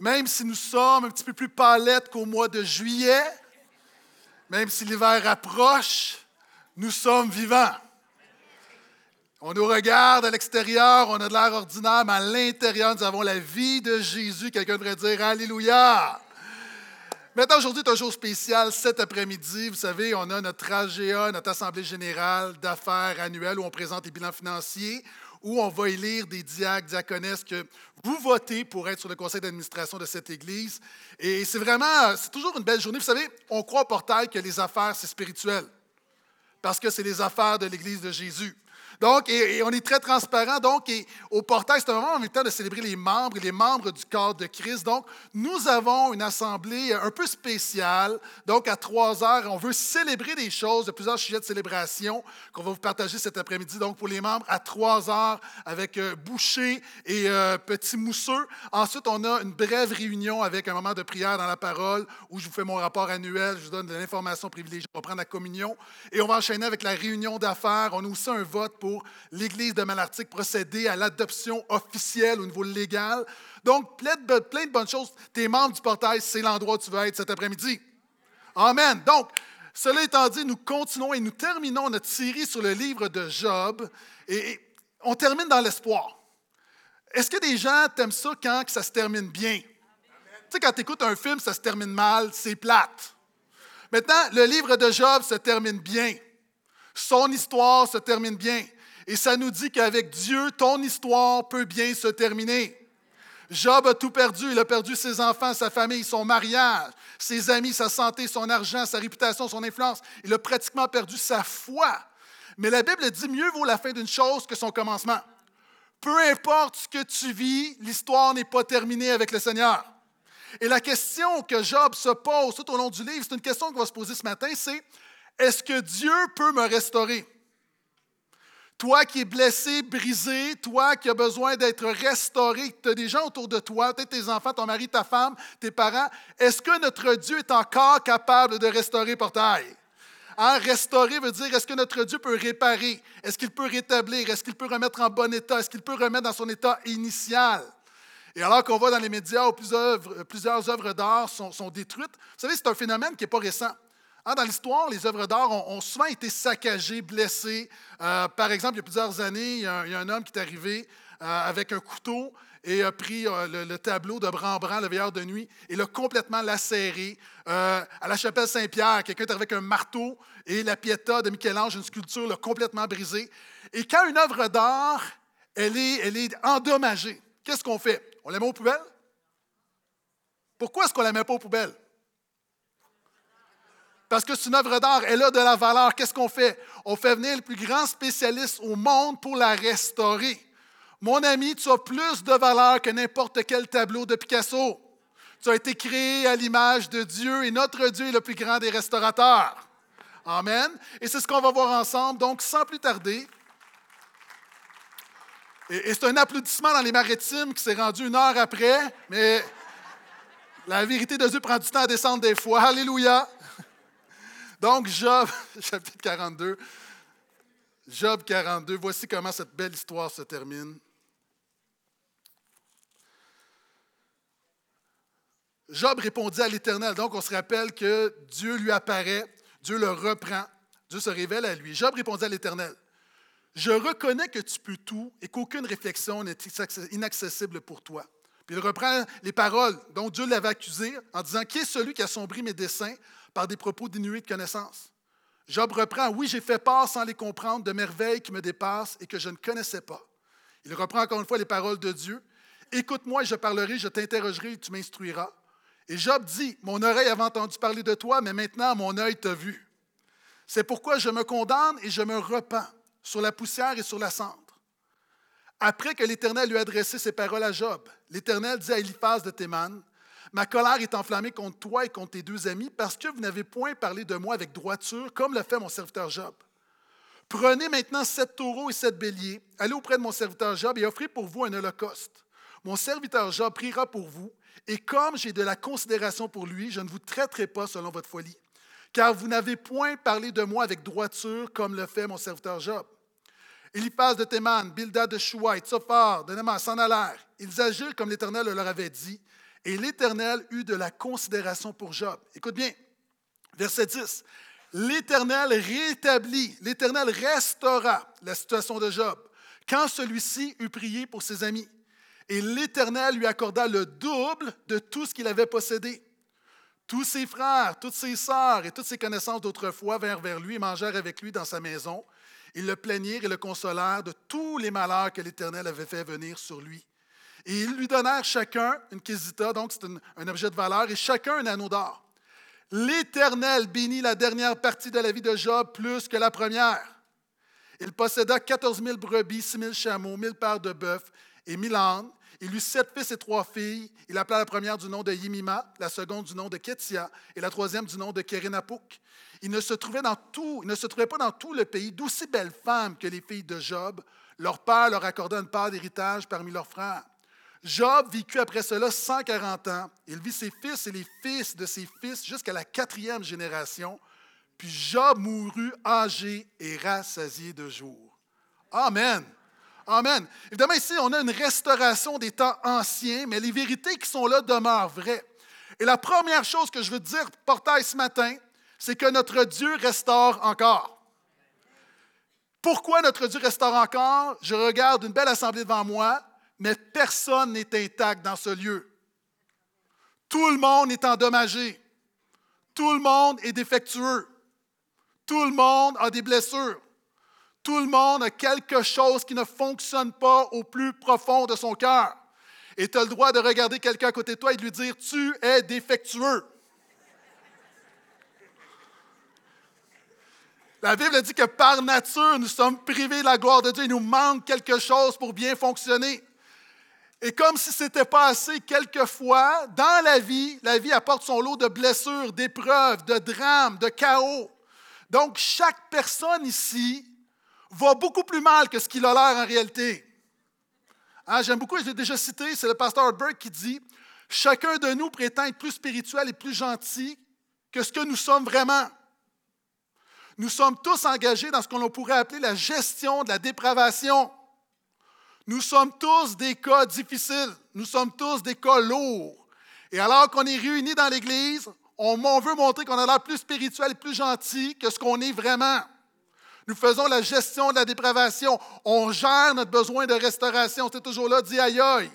Même si nous sommes un petit peu plus palettes qu'au mois de juillet, même si l'hiver approche, nous sommes vivants. On nous regarde à l'extérieur, on a de l'air ordinaire, mais à l'intérieur, nous avons la vie de Jésus. Quelqu'un devrait dire Alléluia. Maintenant, aujourd'hui est un jour spécial. Cet après-midi, vous savez, on a notre AGA, notre Assemblée générale d'affaires annuelle où on présente les bilans financiers, où on va élire des diacres, diaconesses que vous votez pour être sur le conseil d'administration de cette Église. Et c'est vraiment, c'est toujours une belle journée. Vous savez, on croit au portail que les affaires, c'est spirituel, parce que c'est les affaires de l'Église de Jésus. Donc, et, on est très transparent. Donc, et au portail, c'est un moment en même temps de célébrer les membres et les membres du corps de Christ. Donc, nous avons une assemblée un peu spéciale. Donc, à trois heures, on veut célébrer des choses, de plusieurs sujets de célébration qu'on va vous partager cet après-midi. Donc, pour les membres, à trois heures, avec euh, boucher et euh, petit mousseux. Ensuite, on a une brève réunion avec un moment de prière dans la parole où je vous fais mon rapport annuel, je vous donne de l'information privilégiée, on va prendre la communion. Et on va enchaîner avec la réunion d'affaires. On a aussi un vote pour l'Église de Malartic procéder à l'adoption officielle au niveau légal. Donc, plein de, bonnes choses. Tes membres du portail, c'est l'endroit où tu vas être cet après-midi. Amen. Donc, cela étant dit, nous continuons et nous terminons notre série sur le livre de Job et on termine dans l'espoir. Est-ce que des gens t'aiment ça quand ça se termine bien? Tu sais, quand tu écoutes un film, ça se termine mal, c'est plate. Maintenant, le livre de Job se termine bien. Son histoire se termine bien. Et ça nous dit qu'avec Dieu, ton histoire peut bien se terminer. Job a tout perdu. Il a perdu ses enfants, sa famille, son mariage, ses amis, sa santé, son argent, sa réputation, son influence. Il a pratiquement perdu sa foi. Mais la Bible dit mieux vaut la fin d'une chose que son commencement. Peu importe ce que tu vis, l'histoire n'est pas terminée avec le Seigneur. Et la question que Job se pose tout au long du livre, c'est une question qu'on va se poser ce matin, c'est est-ce que Dieu peut me restaurer? Toi qui es blessé, brisé, toi qui as besoin d'être restauré, tu as des gens autour de toi, peut-être tes enfants, ton mari, ta femme, tes parents. Est-ce que notre Dieu est encore capable de restaurer portail? Hein, restaurer veut dire est-ce que notre Dieu peut réparer? Est-ce qu'il peut rétablir? Est-ce qu'il peut remettre en bon état? Est-ce qu'il peut remettre dans son état initial? Et alors qu'on voit dans les médias où plusieurs œuvres, d'art sont, sont, détruites, vous savez, c'est un phénomène qui n'est pas récent. Hein, dans l'histoire, les œuvres d'art ont, souvent été saccagées, blessées. Euh, par exemple, il y a plusieurs années, il y a un, homme qui est arrivé euh, avec un couteau et a pris euh, le, tableau de Rembrandt, le veilleur de nuit, et l'a complètement lacéré. à la chapelle Saint-Pierre, quelqu'un est avec un marteau et la Pietà de Michel-Ange, une sculpture, l'a complètement brisé. Et quand une œuvre d'art, elle est, elle est endommagée, qu'est-ce qu'on fait? On la met aux poubelles? Pourquoi est-ce qu'on la met pas aux poubelles? Parce que c'est une œuvre d'art, elle a de la valeur. Qu'est-ce qu'on fait? On fait venir le plus grand spécialiste au monde pour la restaurer. Mon ami, tu as plus de valeur que n'importe quel tableau de Picasso. Tu as été créé à l'image de Dieu et notre Dieu est le plus grand des restaurateurs. Amen. Et c'est ce qu'on va voir ensemble. Donc, sans plus tarder, et, c'est un applaudissement dans les maritimes qui s'est rendu une heure après, mais la vérité de Dieu prend du temps à descendre des fois. Alléluia. Donc, Job, chapitre 42. Job 42, voici comment cette belle histoire se termine. Job répondit à l'Éternel. Donc, on se rappelle que Dieu lui apparaît, Dieu le reprend, Dieu se révèle à lui. Job répondit à l'Éternel. Je reconnais que tu peux tout et qu'aucune réflexion n'est inaccessible pour toi. Puis il reprend les paroles dont Dieu l'avait accusé en disant Qui est celui qui a sombri mes desseins? Par des propos dénués de connaissance. Job reprend, oui, j'ai fait part sans les comprendre de merveilles qui me dépassent et que je ne connaissais pas. Il reprend encore une fois les paroles de Dieu. Écoute-moi, je parlerai, je t'interrogerai tu m'instruiras. Et Job dit, mon oreille avait entendu parler de toi, mais maintenant mon œil t'a vu. C'est pourquoi je me condamne et je me repens sur la poussière et sur la cendre. Après que l'Éternel lui a adressé ces paroles à Job, l'Éternel dit à Eliphaz de Théman, Ma colère est enflammée contre toi et contre tes deux amis parce que vous n'avez point parlé de moi avec droiture, comme l'a fait mon serviteur Job. Prenez maintenant sept taureaux et sept béliers, allez auprès de mon serviteur Job et offrez pour vous un holocauste. Mon serviteur Job priera pour vous, et comme j'ai de la considération pour lui, je ne vous traiterai pas selon votre folie, car vous n'avez point parlé de moi avec droiture, comme le fait mon serviteur Job. Eliphaz de Théman, Bildad de Chouaï, Tsophar, de Néma s'en allèrent. Ils agirent comme l'Éternel leur avait dit, Et l'Éternel eut de la considération pour Job. Écoute bien, verset 10. L'Éternel rétablit, l'Éternel restaura la situation de Job quand celui-ci eut prié pour ses amis. Et l'Éternel lui accorda le double de tout ce qu'il avait possédé. Tous ses frères, toutes ses sœurs et toutes ses connaissances d'autrefois vinrent vers lui et mangèrent avec lui dans sa maison. Ils le plaignirent et le consolèrent de tous les malheurs que l'Éternel avait fait venir sur lui. Et ils lui donnèrent chacun une quesita, donc c'est un, objet de valeur, et chacun un anneau d'or. L'Éternel bénit la dernière partie de la vie de Job plus que la première. Il posséda 14 000 brebis, 6 000 chameaux, 1000 paires de bœufs et 1000 ânes. Il eut sept fils et trois filles. Il appela la première du nom de Yimima, la seconde du nom de Ketia et la troisième du nom de Kerenapouk. Il ne se trouvait, il ne se trouvait pas dans tout le pays d'aussi belles femmes que les filles de Job. Leur père leur accorda une part d'héritage parmi leurs frères. Job vécut après cela 140 ans. Il vit ses fils et les fils de ses fils jusqu'à la quatrième génération. Puis Job mourut âgé et rassasié de jours. Amen. Amen. Évidemment, ici, on a une restauration des temps anciens, mais les vérités qui sont là demeurent vraies. Et la première chose que je veux dire, portail, ce matin, c'est que notre Dieu restaure encore. Pourquoi notre Dieu restaure encore? Je regarde une belle assemblée devant moi mais personne n'est intact dans ce lieu. Tout le monde est endommagé. Tout le monde est défectueux. Tout le monde a des blessures. Tout le monde a quelque chose qui ne fonctionne pas au plus profond de son cœur. Et tu as le droit de regarder quelqu'un à côté de toi et de lui dire, tu es défectueux. La Bible dit que par nature, nous sommes privés de la gloire de Dieu. Il nous manque quelque chose pour bien fonctionner. Et comme si ce n'était pas assez, quelquefois, dans la vie, la vie apporte son lot de blessures, d'épreuves, de drames, de chaos. Donc, chaque personne ici va beaucoup plus mal que ce qu'il a l'air en réalité. Hein, j'aime beaucoup, je l'ai déjà cité, c'est le pasteur Burke qui dit Chacun de nous prétend être plus spirituel et plus gentil que ce que nous sommes vraiment. Nous sommes tous engagés dans ce qu'on pourrait appeler la gestion de la dépravation. Nous sommes tous des cas difficiles. Nous sommes tous des cas lourds. Et alors qu'on est réunis dans l'Église, on, veut montrer qu'on a l'air plus spirituel et plus gentil que ce qu'on est vraiment. Nous faisons la gestion de la dépravation. On gère notre besoin de restauration. C'est toujours là, dit aïe aïe.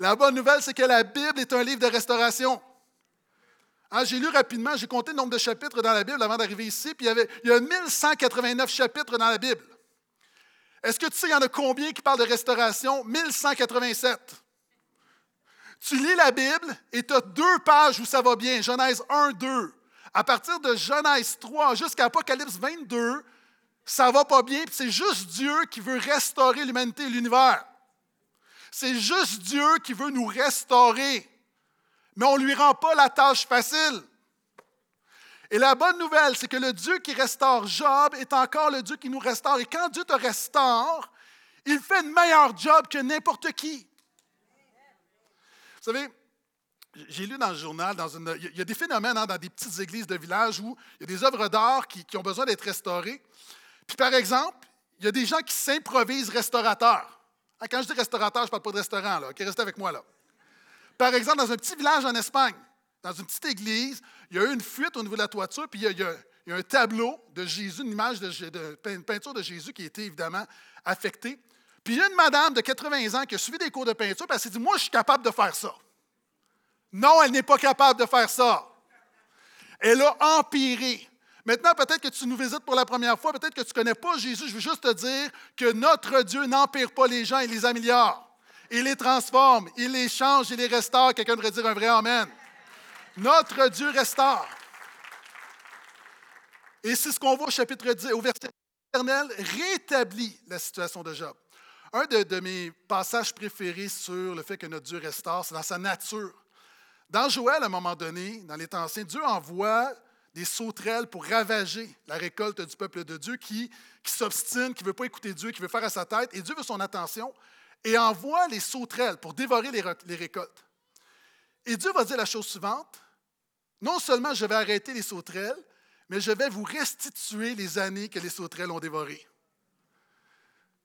La bonne nouvelle, c'est que la Bible est un livre de restauration. Hein, j'ai lu rapidement, j'ai compté le nombre de chapitres dans la Bible avant d'arriver ici, puis il y, avait, il y a 1189 chapitres dans la Bible. Est-ce que tu sais, il y en a combien qui parlent de restauration? 1187. Tu lis la Bible et tu as deux pages où ça va bien, Genèse 1, 2. À partir de Genèse 3 jusqu'à Apocalypse 22, ça va pas bien, c'est juste Dieu qui veut restaurer l'humanité et l'univers. C'est juste Dieu qui veut nous restaurer. Mais on ne lui rend pas la tâche facile. Et la bonne nouvelle, c'est que le Dieu qui restaure Job est encore le Dieu qui nous restaure. Et quand Dieu te restaure, il fait un meilleur job que n'importe qui. Vous savez, j'ai lu dans le journal, dans une, il y a des phénomènes hein, dans des petites églises de village où il y a des œuvres d'art qui, ont besoin d'être restaurées. Puis par exemple, il y a des gens qui s'improvisent restaurateurs. Hein, quand je dis restaurateur, je ne parle pas de restaurant, là. restez avec moi là. Par exemple, dans un petit village en Espagne, dans une petite église, il y a eu une fuite au niveau de la toiture, puis il y a, un tableau de Jésus, une image de, une peinture de Jésus qui a été évidemment affectée. Puis il y a une madame de 80 ans qui a suivi des cours de peinture, puis elle s'est dit Moi, je suis capable de faire ça. Non, elle n'est pas capable de faire ça. Elle a empiré. Maintenant, peut-être que tu nous visites pour la première fois, peut-être que tu ne connais pas Jésus. Je veux juste te dire que notre Dieu n'empire pas les gens, il les améliore. Il les transforme, il les change, il les restaure. Quelqu'un devrait dire un vrai Amen. Notre Dieu restaure. Et c'est ce qu'on voit au chapitre 10, au verset éternel, rétablit la situation de Job. Un de, mes passages préférés sur le fait que notre Dieu restaure, c'est dans sa nature. Dans Joël, à un moment donné, dans les temps anciens, Dieu envoie des sauterelles pour ravager la récolte du peuple de Dieu qui, qui s'obstine, qui ne veut pas écouter Dieu, qui veut faire à sa tête. Et Dieu veut son attention et envoie les sauterelles pour dévorer les, les récoltes. Et Dieu va dire la chose suivante non seulement je vais arrêter les sauterelles, mais je vais vous restituer les années que les sauterelles ont dévorées.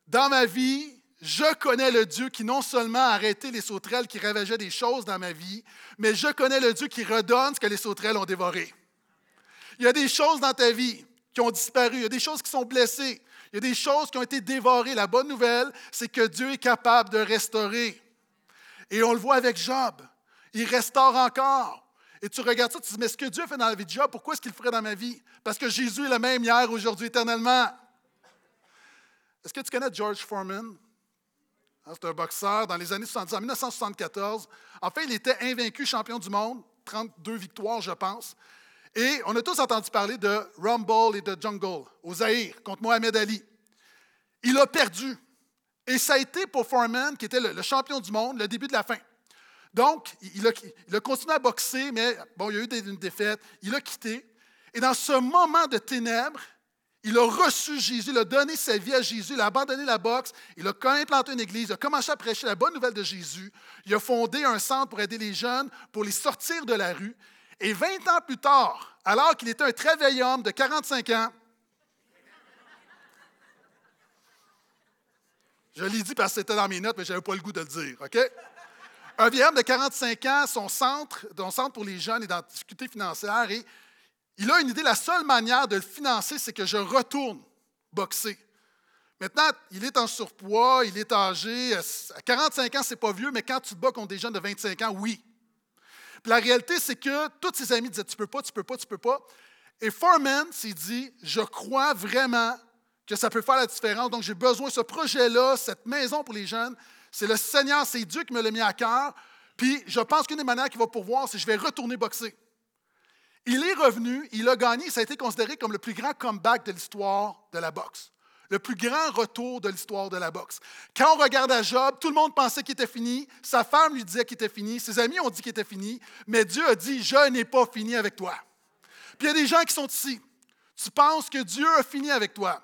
Dans ma vie, je connais le Dieu qui non seulement a arrêté les sauterelles qui ravageaient des choses dans ma vie, mais je connais le Dieu qui redonne ce que les sauterelles ont dévoré. Il y a des choses dans ta vie qui ont disparu, il y a des choses qui sont blessées, il y a des choses qui ont été dévorées. La bonne nouvelle, c'est que Dieu est capable de restaurer. Et on le voit avec Job. Il restaure encore. Et tu regardes ça, tu te dis, mais ce que Dieu fait dans la vie de Job, pourquoi est-ce qu'il le ferait dans ma vie? Parce que Jésus est le même hier, aujourd'hui, éternellement. Est-ce que tu connais George Foreman? Hein, c'est un boxeur dans les années 70, en 1974. En fait, il était invaincu champion du monde, 32 victoires, je pense. Et on a tous entendu parler de Rumble et de Jungle au Zaïre contre Mohamed Ali. Il a perdu. Et ça a été pour Foreman, qui était le, champion du monde, le début de la fin. Donc, il a, continué à boxer, mais bon, il y a eu une défaite. Il a quitté. Et dans ce moment de ténèbres, il a reçu Jésus, il a donné sa vie à Jésus, il a abandonné la boxe, il a quand même planté une église, il a commencé à prêcher la bonne nouvelle de Jésus, il a fondé un centre pour aider les jeunes, pour les sortir de la rue. Et 20 ans plus tard, alors qu'il était un très vieil homme de 45 ans, je l'ai dit parce que c'était dans mes notes, mais je n'avais pas le goût de le dire, OK? Un vieil homme de 45 ans, son centre, son centre pour les jeunes est dans difficulté financière et il a une idée, la seule manière de le financer, c'est que je retourne boxer. Maintenant, il est en surpoids, il est âgé. À 45 ans, c'est pas vieux, mais quand tu te bats contre des jeunes de 25 ans, oui. La réalité, c'est que tous ses amis disaient Tu peux pas, tu peux pas, tu peux pas. Et Foreman s'est dit Je crois vraiment que ça peut faire la différence. Donc, j'ai besoin de ce projet-là, cette maison pour les jeunes. C'est le Seigneur, c'est Dieu qui me l'a mis à cœur. Puis, je pense qu'une des manières qu'il va pourvoir, c'est que je vais retourner boxer. Il est revenu, il a gagné, ça a été considéré comme le plus grand comeback de l'histoire de la boxe. Le plus grand retour de l'histoire de la boxe. Quand on regarde Job, tout le monde pensait qu'il était fini. Sa femme lui disait qu'il était fini. Ses amis ont dit qu'il était fini. Mais Dieu a dit Je n'ai pas fini avec toi. Puis il y a des gens qui sont ici. Tu penses que Dieu a fini avec toi.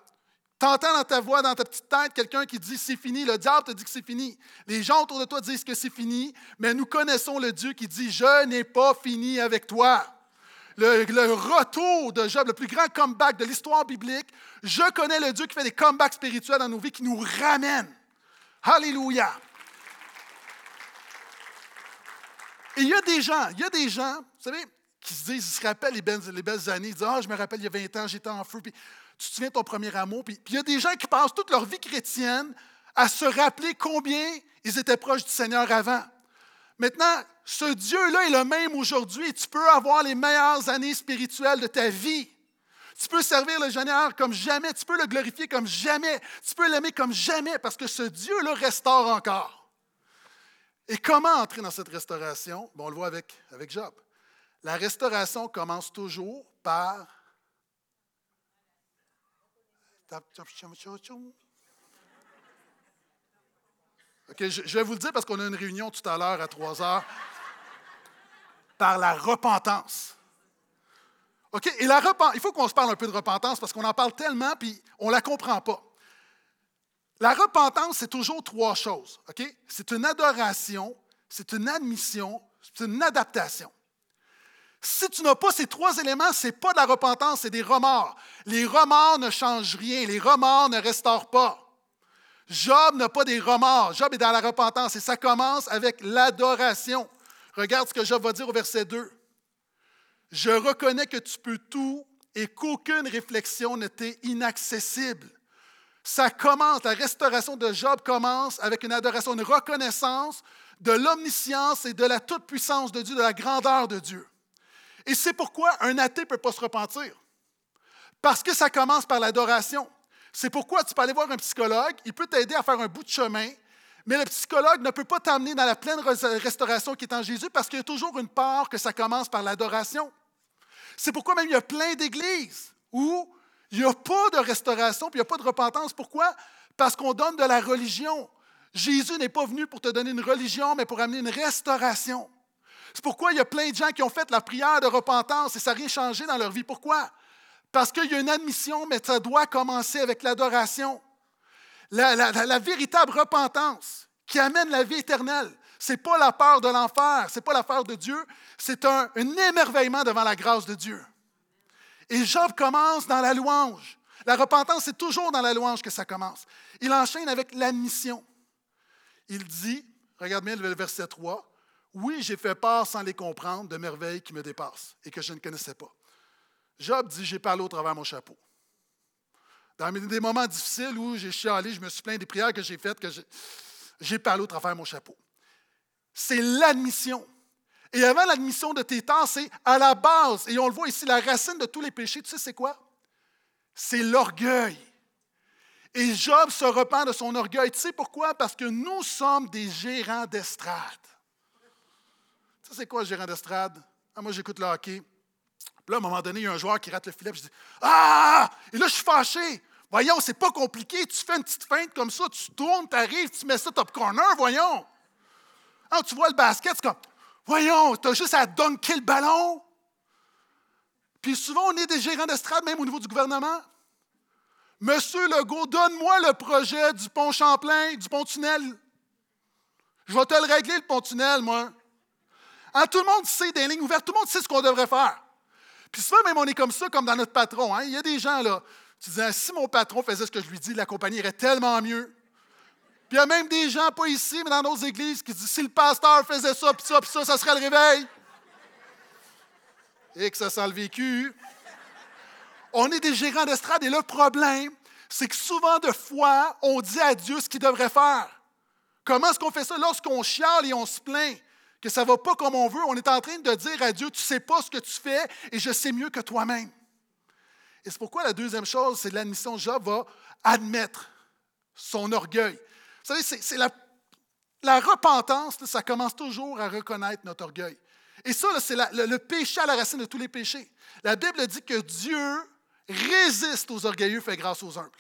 Tu entends dans ta voix, dans ta petite tête, quelqu'un qui dit c'est fini. Le diable te dit que c'est fini. Les gens autour de toi disent que c'est fini. Mais nous connaissons le Dieu qui dit Je n'ai pas fini avec toi le, retour de Job, le plus grand comeback de l'histoire biblique. Je connais le Dieu qui fait des comebacks spirituels dans nos vies, qui nous ramène. Alléluia. Et il y a des gens, il y a des gens, vous savez, qui se disent, ils se rappellent les belles, les belles années, ils disent, ah, je me rappelle, il y a 20 ans, j'étais en feu, tu te souviens ton premier amour. Puis, il y a des gens qui passent toute leur vie chrétienne à se rappeler combien ils étaient proches du Seigneur avant. Maintenant, ce Dieu-là est le même aujourd'hui. Tu peux avoir les meilleures années spirituelles de ta vie. Tu peux servir le Seigneur comme jamais. Tu peux le glorifier comme jamais. Tu peux l'aimer comme jamais parce que ce Dieu-là restaure encore. Et comment entrer dans cette restauration? on le voit avec Job. La restauration commence toujours par je, vais vous le dire parce qu'on a une réunion tout à l'heure à 3 heures. Par la repentance. OK? Et la il faut qu'on se parle un peu de repentance parce qu'on en parle tellement puis on ne la comprend pas. La repentance, c'est toujours trois choses. OK? C'est une adoration, c'est une admission, c'est une adaptation. Si tu n'as pas ces trois éléments, ce n'est pas de la repentance, c'est des remords. Les remords ne changent rien, les remords ne restaurent pas. Job n'a pas des remords. Job est dans la repentance et ça commence avec l'adoration. Regarde ce que Job va dire au verset 2. Je reconnais que tu peux tout et qu'aucune réflexion ne t'est inaccessible. Ça commence, la restauration de Job commence avec une adoration, une reconnaissance de l'omniscience et de la toute-puissance de Dieu, de la grandeur de Dieu. Et c'est pourquoi un athée ne peut pas se repentir. Parce que ça commence par l'adoration. C'est pourquoi tu peux aller voir un psychologue, il peut t'aider à faire un bout de chemin, mais le psychologue ne peut pas t'amener dans la pleine restauration qui est en Jésus parce qu'il y a toujours une part que ça commence par l'adoration. C'est pourquoi même il y a plein d'églises où il n'y a pas de restauration, puis il n'y a pas de repentance. Pourquoi? Parce qu'on donne de la religion. Jésus n'est pas venu pour te donner une religion, mais pour amener une restauration. C'est pourquoi il y a plein de gens qui ont fait la prière de repentance et ça n'a rien changé dans leur vie. Pourquoi? Parce qu'il y a une admission, mais ça doit commencer avec l'adoration. La, véritable repentance qui amène la vie éternelle, ce n'est pas la peur de l'enfer, ce n'est pas la peur de Dieu, c'est un, un émerveillement devant la grâce de Dieu. Et Job commence dans la louange. La repentance, c'est toujours dans la louange que ça commence. Il enchaîne avec l'admission. il dit, regarde bien le verset 3, Oui, j'ai fait part sans les comprendre de merveilles qui me dépassent et que je ne connaissais pas. Job dit, j'ai parlé au travers mon chapeau. Dans des moments difficiles où j'ai chialé, je me suis plaint des prières que j'ai faites, que j'ai parlé au travers mon chapeau. C'est l'admission. Et avant l'admission de tes temps, c'est à la base, et on le voit ici, la racine de tous les péchés, tu sais, c'est quoi? C'est l'orgueil. Et Job se repent de son orgueil. Tu sais pourquoi? Parce que nous sommes des gérants d'estrade. Sais, c'est quoi, gérant d'estrade? Ah, moi, j'écoute le hockey. Puis là, à un moment donné, il y a un joueur qui rate le filet, je dis Ah! Et là, je suis fâché. Voyons, c'est pas compliqué. Tu fais une petite feinte comme ça, tu tournes, tu arrives, tu mets ça top corner, voyons. Ah, tu vois le basket, c'est comme Voyons, tu as juste à dunker le ballon. Puis souvent, on est des gérants d'estrade, même au niveau du gouvernement. Monsieur Legault, donne-moi le projet du pont Champlain, du pont tunnel. Je vais te le régler, le pont tunnel, moi. Ah, tout le monde sait des lignes ouvertes, tout le monde sait ce qu'on devrait faire. Puis souvent, même, on est comme ça, comme dans notre patron. Hein. Il y a des gens, là, tu disais, si mon patron faisait ce que je lui dis, la compagnie irait tellement mieux. Puis il y a même des gens, pas ici, mais dans nos églises, qui disent, si le pasteur faisait ça, puis ça, puis ça, ça serait le réveil. Et que ça sent le vécu. On est des gérants d'estrade et le problème, c'est que souvent de fois, on dit à Dieu ce qu'il devrait faire. Comment est-ce qu'on fait ça? Lorsqu'on chiale et on se plaint que ça ne va pas comme on veut, on est en train de dire à Dieu, tu ne sais pas ce que tu fais et je sais mieux que toi-même. Et c'est pourquoi la deuxième chose, c'est l'admission. Job va admettre son orgueil. Vous savez, c'est la, la repentance, ça commence toujours à reconnaître notre orgueil. Et ça, c'est le, le péché à la racine de tous les péchés. La Bible dit que Dieu résiste aux orgueilleux, fait grâce aux humbles.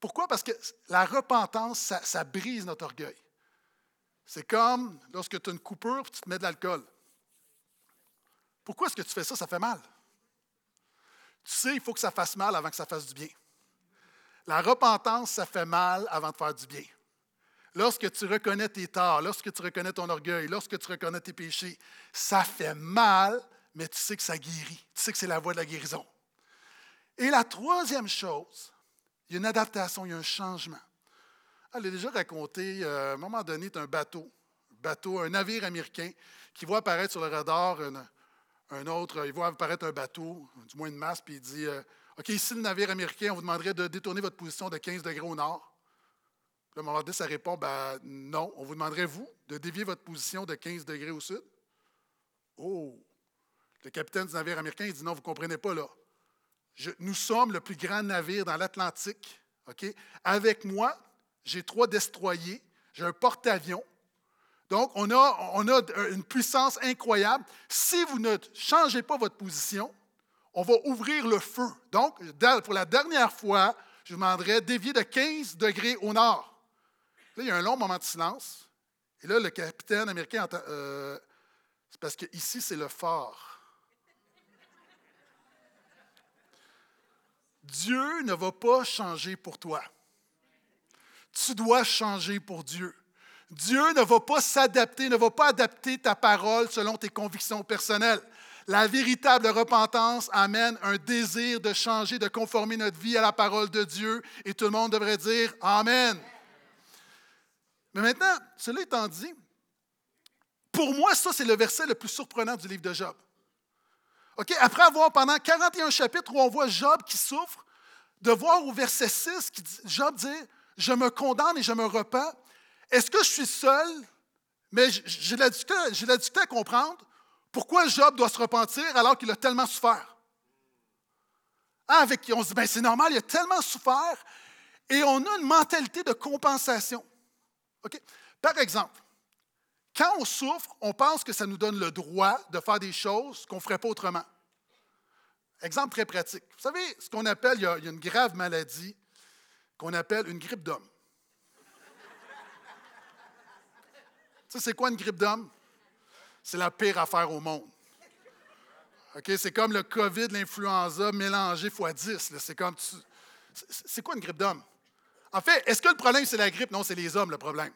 Pourquoi? Parce que la repentance, ça, brise notre orgueil. C'est comme lorsque tu as une coupure et tu te mets de l'alcool. Pourquoi est-ce que tu fais ça? Ça fait mal. Tu sais, il faut que ça fasse mal avant que ça fasse du bien. La repentance, ça fait mal avant de faire du bien. Lorsque tu reconnais tes torts, lorsque tu reconnais ton orgueil, lorsque tu reconnais tes péchés, ça fait mal, mais tu sais que ça guérit. Tu sais que c'est la voie de la guérison. Et la troisième chose, il y a une adaptation, il y a un changement. Elle a déjà raconté, euh, à un moment donné, un bateau, un bateau, un navire américain qui voit apparaître sur le radar un, autre, il voit apparaître un bateau, du moins une masse, puis il dit euh, OK, ici le navire américain, on vous demanderait de détourner votre position de 15 degrés au nord. Le moment donné, ça répond ben, non, on vous demanderait, vous, de dévier votre position de 15 degrés au sud. Oh! Le capitaine du navire américain, il dit non, vous ne comprenez pas là nous sommes le plus grand navire dans l'Atlantique. Avec moi, j'ai trois destroyers, j'ai un porte-avions. Donc, on a, on a une puissance incroyable. Si vous ne changez pas votre position, on va ouvrir le feu. Donc, pour la dernière fois, je vous demanderai dévier de 15 degrés au nord. Là, il y a un long moment de silence. Et là, le capitaine américain entend. Euh, c'est parce que ici, c'est le fort. Dieu ne va pas changer pour toi. Tu dois changer pour Dieu. Dieu ne va pas s'adapter, ne va pas adapter ta parole selon tes convictions personnelles. La véritable repentance amène un désir de changer, de conformer notre vie à la parole de Dieu et tout le monde devrait dire Amen. Mais maintenant, cela étant dit, pour moi, ça, c'est le verset le plus surprenant du livre de Job. Après avoir pendant 41 chapitres où on voit Job qui souffre, de voir au verset 6, qui dit, Job dit Je me condamne et je me repens. Est-ce que je suis seul? Mais j'ai la, difficulté à comprendre pourquoi Job doit se repentir alors qu'il a tellement souffert. Ah, avec, on se dit ben, C'est normal, il a tellement souffert et on a une mentalité de compensation. Par exemple, quand on souffre, on pense que ça nous donne le droit de faire des choses qu'on ne ferait pas autrement. Exemple très pratique. Vous savez, ce qu'on appelle, il y, a, une grave maladie qu'on appelle une grippe d'homme. Tu sais, c'est quoi une grippe d'homme? C'est la pire affaire au monde. OK? C'est comme le COVID, l'influenza mélangé x 10. C'est comme. C'est quoi une grippe d'homme? En fait, est-ce que le problème, c'est la grippe? Non, c'est les hommes, le problème.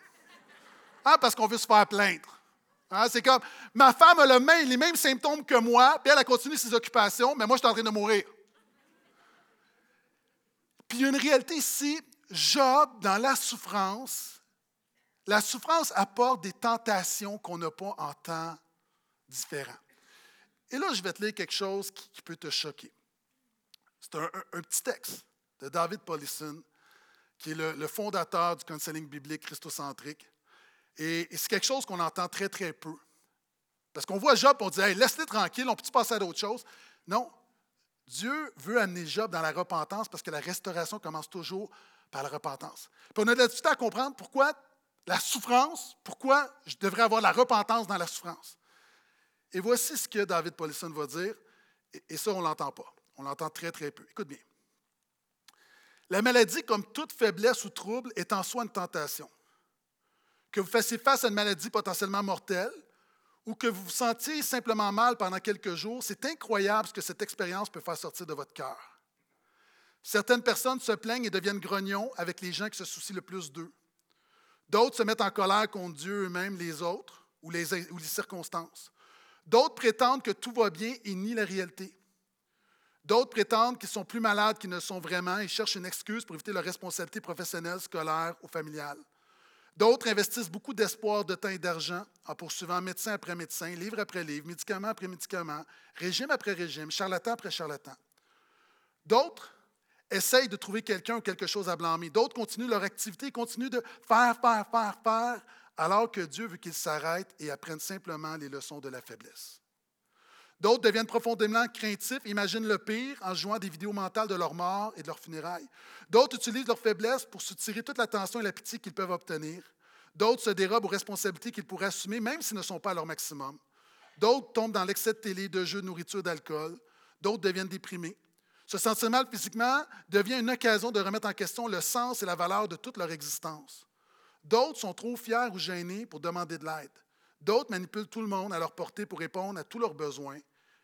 Ah, parce qu'on veut se faire plaindre. Ah, c'est comme, ma femme a les mêmes symptômes que moi, puis elle a continué ses occupations, mais moi, je suis en train de mourir. Puis il y a une réalité ici, Job, dans la souffrance, la souffrance apporte des tentations qu'on n'a pas en temps différents. Et là, je vais te lire quelque chose qui, peut te choquer. C'est un, petit texte de David Paulison, qui est le, fondateur du counseling biblique christocentrique. Et, c'est quelque chose qu'on entend très, très peu. Parce qu'on voit Job, on dit hey, laisse-les tranquille, on peut passer à d'autres choses? Non. Dieu veut amener Job dans la repentance parce que la restauration commence toujours par la repentance. Puis on a de la à comprendre pourquoi la souffrance, pourquoi je devrais avoir la repentance dans la souffrance. Et voici ce que David Paulison va dire, et ça, on ne l'entend pas. On l'entend très, très peu. Écoute bien. La maladie, comme toute faiblesse ou trouble, est en soi une tentation. Que vous fassiez face à une maladie potentiellement mortelle ou que vous vous sentiez simplement mal pendant quelques jours, c'est incroyable ce que cette expérience peut faire sortir de votre cœur. Certaines personnes se plaignent et deviennent grognons avec les gens qui se soucient le plus d'eux. D'autres se mettent en colère contre Dieu eux-mêmes, les autres ou les, circonstances. D'autres prétendent que tout va bien et nient la réalité. D'autres prétendent qu'ils sont plus malades qu'ils ne sont vraiment et cherchent une excuse pour éviter leur responsabilité professionnelle, scolaire ou familiale. D'autres investissent beaucoup d'espoir, de temps et d'argent en poursuivant médecin après médecin, livre après livre, médicament après médicament, régime après régime, charlatan après charlatan. D'autres essayent de trouver quelqu'un ou quelque chose à blâmer. D'autres continuent leur activité, continuent de faire, faire, faire, faire, alors que Dieu veut qu'ils s'arrêtent et apprennent simplement les leçons de la faiblesse. D'autres deviennent profondément craintifs, imaginent le pire en jouant des vidéos mentales de leur mort et de leur funérailles. D'autres utilisent leur faiblesse pour soutirer toute l'attention et la pitié qu'ils peuvent obtenir. D'autres se dérobent aux responsabilités qu'ils pourraient assumer, même s'ils ne sont pas à leur maximum. D'autres tombent dans l'excès de télé, de jeux, de nourriture, d'alcool. D'autres deviennent déprimés. Se sentir mal physiquement devient une occasion de remettre en question le sens et la valeur de toute leur existence. D'autres sont trop fiers ou gênés pour demander de l'aide. D'autres manipulent tout le monde à leur portée pour répondre à tous leurs besoins.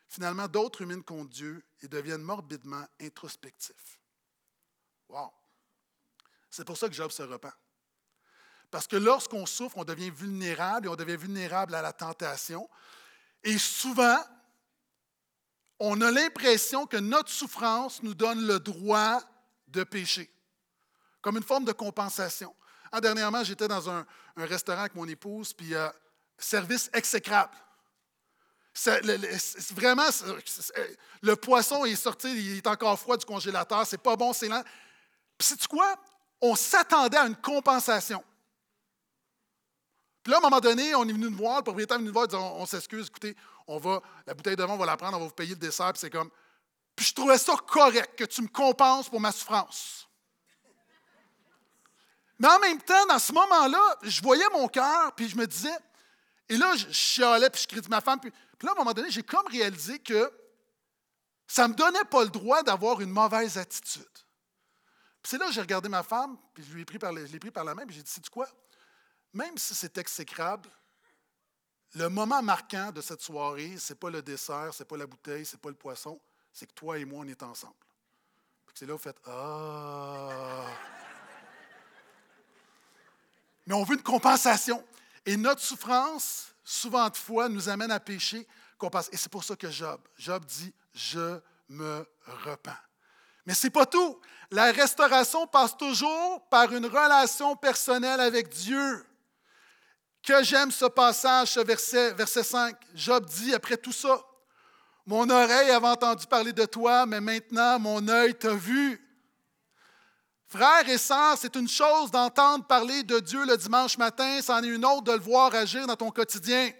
Finalement, d'autres ruminent contre Dieu et deviennent morbidement introspectifs. Wow! C'est pour ça que Job se repent. Parce que lorsqu'on souffre, on devient vulnérable et on devient vulnérable à la tentation. Et souvent, on a l'impression que notre souffrance nous donne le droit de pécher, comme une forme de compensation. Ah, dernièrement, j'étais dans un, restaurant avec mon épouse, puis euh, service exécrable. vraiment, le poisson est sorti, il est encore froid du congélateur, c'est pas bon, c'est lent. Puis, sais-tu quoi? On s'attendait à une compensation. Puis là, à un moment donné, on est venu nous voir, le propriétaire est venu nous voir, il dit on, s'excuse, écoutez, on va, la bouteille de vin, on va la prendre, on va vous payer le dessert, puis c'est comme. Puis je trouvais ça correct que tu me compenses pour ma souffrance. Mais en même temps, dans ce moment-là, je voyais mon cœur, puis je me disais, et là, je chialais, puis je critiquais ma femme. Puis, là, à un moment donné, j'ai comme réalisé que ça ne me donnait pas le droit d'avoir une mauvaise attitude. Puis c'est là que j'ai regardé ma femme, puis je lui ai pris par, l'ai pris par la main, puis j'ai dit, sais-tu quoi? Même si c'est exécrable, le moment marquant de cette soirée, ce n'est pas le dessert, ce n'est pas la bouteille, ce n'est pas le poisson, c'est que toi et moi, on est ensemble. Puis c'est là où vous faites Ah! Mais on veut une compensation. Et notre souffrance, souvent de fois, nous amène à pécher. Et c'est pour ça que Job, Job dit, je me repens. Mais ce n'est pas tout. La restauration passe toujours par une relation personnelle avec Dieu. Que j'aime ce passage, ce verset, verset 5. Job dit après tout ça, Mon oreille avait entendu parler de toi, mais maintenant mon œil t'a vu. Frères et sœurs, c'est une chose d'entendre parler de Dieu le dimanche matin, c'en est une autre de le voir agir dans ton quotidien.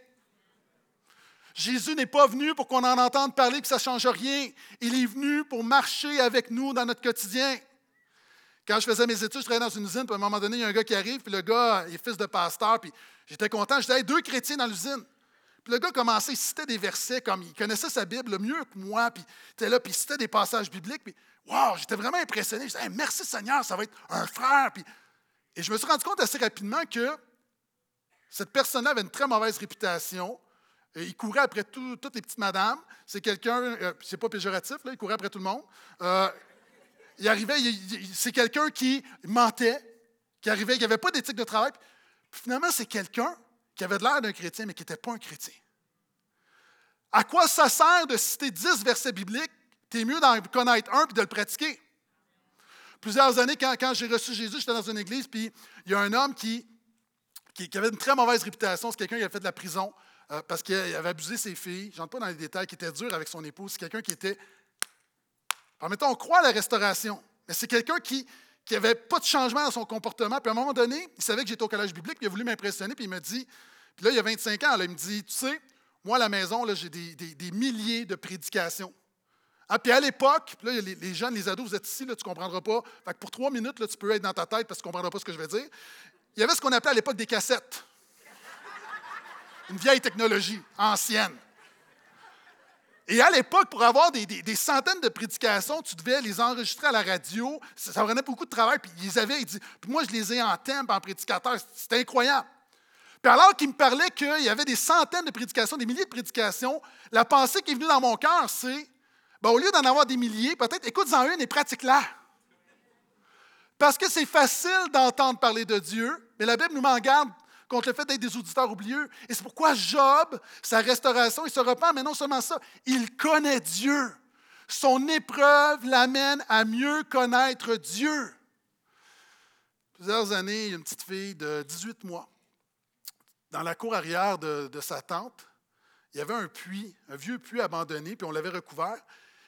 Jésus n'est pas venu pour qu'on en entende parler que ça ne change rien. Il est venu pour marcher avec nous dans notre quotidien. Quand je faisais mes études, je travaillais dans une usine, puis à un moment donné, il y a un gars qui arrive, puis le gars, il est fils de pasteur, puis j'étais content. Je disais, deux chrétiens dans l'usine. Le gars commençait, il citait des versets comme il connaissait sa Bible mieux que moi, puis il était là, puis il citait des passages bibliques, puis Wow, j'étais vraiment impressionné. Je disais, merci Seigneur, ça va être un frère. Et je me suis rendu compte assez rapidement que cette personne-là avait une très mauvaise réputation. Et il courait après toutes les petites madames. C'est quelqu'un, euh, c'est pas péjoratif, il courait après tout le monde. Euh, il arrivait, c'est quelqu'un qui mentait, qui arrivait, qui n'avait pas d'éthique de travail. Puis finalement, c'est quelqu'un qui avait l'air d'un chrétien, mais qui n'était pas un chrétien. À quoi ça sert de citer dix versets bibliques? C'est mieux d'en connaître un et de le pratiquer. Plusieurs années, quand, j'ai reçu Jésus, j'étais dans une église, puis il y a un homme qui, qui, avait une très mauvaise réputation. C'est quelqu'un qui a fait de la prison euh, parce qu'il avait abusé ses filles. Je pas dans les détails, qui était dur avec son épouse. C'est quelqu'un qui était. Permettons, on croit à la restauration, mais c'est quelqu'un qui n'avait pas de changement dans son comportement. Puis à un moment donné, il savait que j'étais au collège biblique, puis il a voulu m'impressionner, puis il m'a dit, puis là, il y a 25 ans, il me dit, tu sais, moi, à la maison, j'ai des, milliers de prédications. Ah, puis à l'époque, les, jeunes, les ados, vous êtes ici, là, tu ne comprendras pas. Fait que pour trois minutes, là, tu peux être dans ta tête parce que tu ne comprendras pas ce que je vais dire. Il y avait ce qu'on appelait à l'époque des cassettes. Une vieille technologie, ancienne. Et à l'époque, pour avoir des, centaines de prédications, tu devais les enregistrer à la radio. Ça, prenait beaucoup de travail. Puis ils avaient, dit, puis moi, je les ai en thème, en prédicateur. C'était incroyable. Puis alors qu'il me parlait qu'il y avait des centaines de prédications, des milliers de prédications, la pensée qui est venue dans mon cœur, c'est, ben, au lieu d'en avoir des milliers, peut-être écoute-en une et pratique-la. Parce que c'est facile d'entendre parler de Dieu, mais la Bible nous en garde contre le fait d'être des auditeurs oublieux. Et c'est pourquoi Job, sa restauration, il se repent, mais non seulement ça, il connaît Dieu. Son épreuve l'amène à mieux connaître Dieu. Plusieurs années, une petite fille de 18 mois. Dans la cour arrière de, sa tante, il y avait un puits, un vieux puits abandonné, puis on l'avait recouvert.